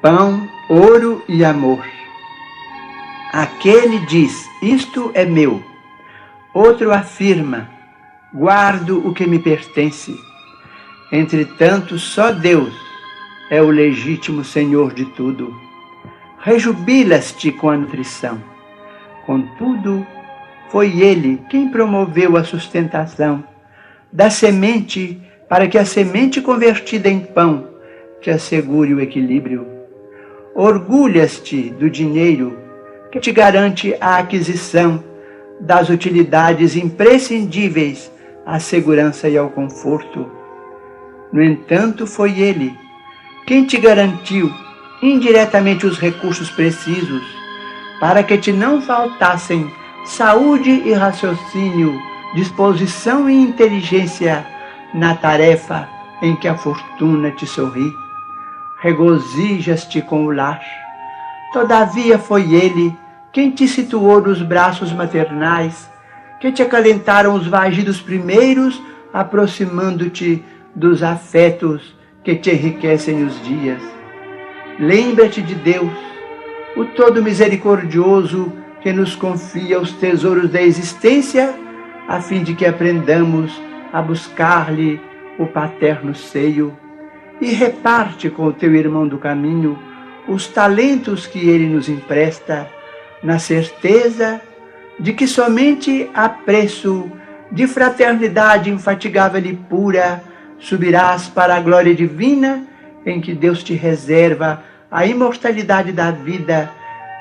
pão, ouro e amor. Aquele diz: Isto é meu. Outro afirma: Guardo o que me pertence. Entretanto, só Deus é o legítimo Senhor de tudo. Rejubilas-te com a nutrição. Contudo, foi Ele quem promoveu a sustentação da semente para que a semente convertida em pão te assegure o equilíbrio. Orgulhas-te do dinheiro que te garante a aquisição das utilidades imprescindíveis à segurança e ao conforto. No entanto, foi Ele quem te garantiu indiretamente os recursos precisos para que te não faltassem saúde e raciocínio, disposição e inteligência na tarefa em que a fortuna te sorri. Regozijas-te com o lar. Todavia foi ele quem te situou nos braços maternais, que te acalentaram os vagidos primeiros, aproximando-te dos afetos que te enriquecem os dias. Lembra-te de Deus, o Todo Misericordioso, que nos confia os tesouros da existência, a fim de que aprendamos a buscar-lhe o paterno seio e reparte com o teu irmão do caminho os talentos que ele nos empresta, na certeza de que somente a preço de fraternidade infatigável e pura subirás para a glória divina em que Deus te reserva a imortalidade da vida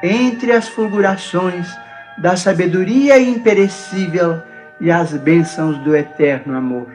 entre as fulgurações da sabedoria imperecível e as bênçãos do eterno amor.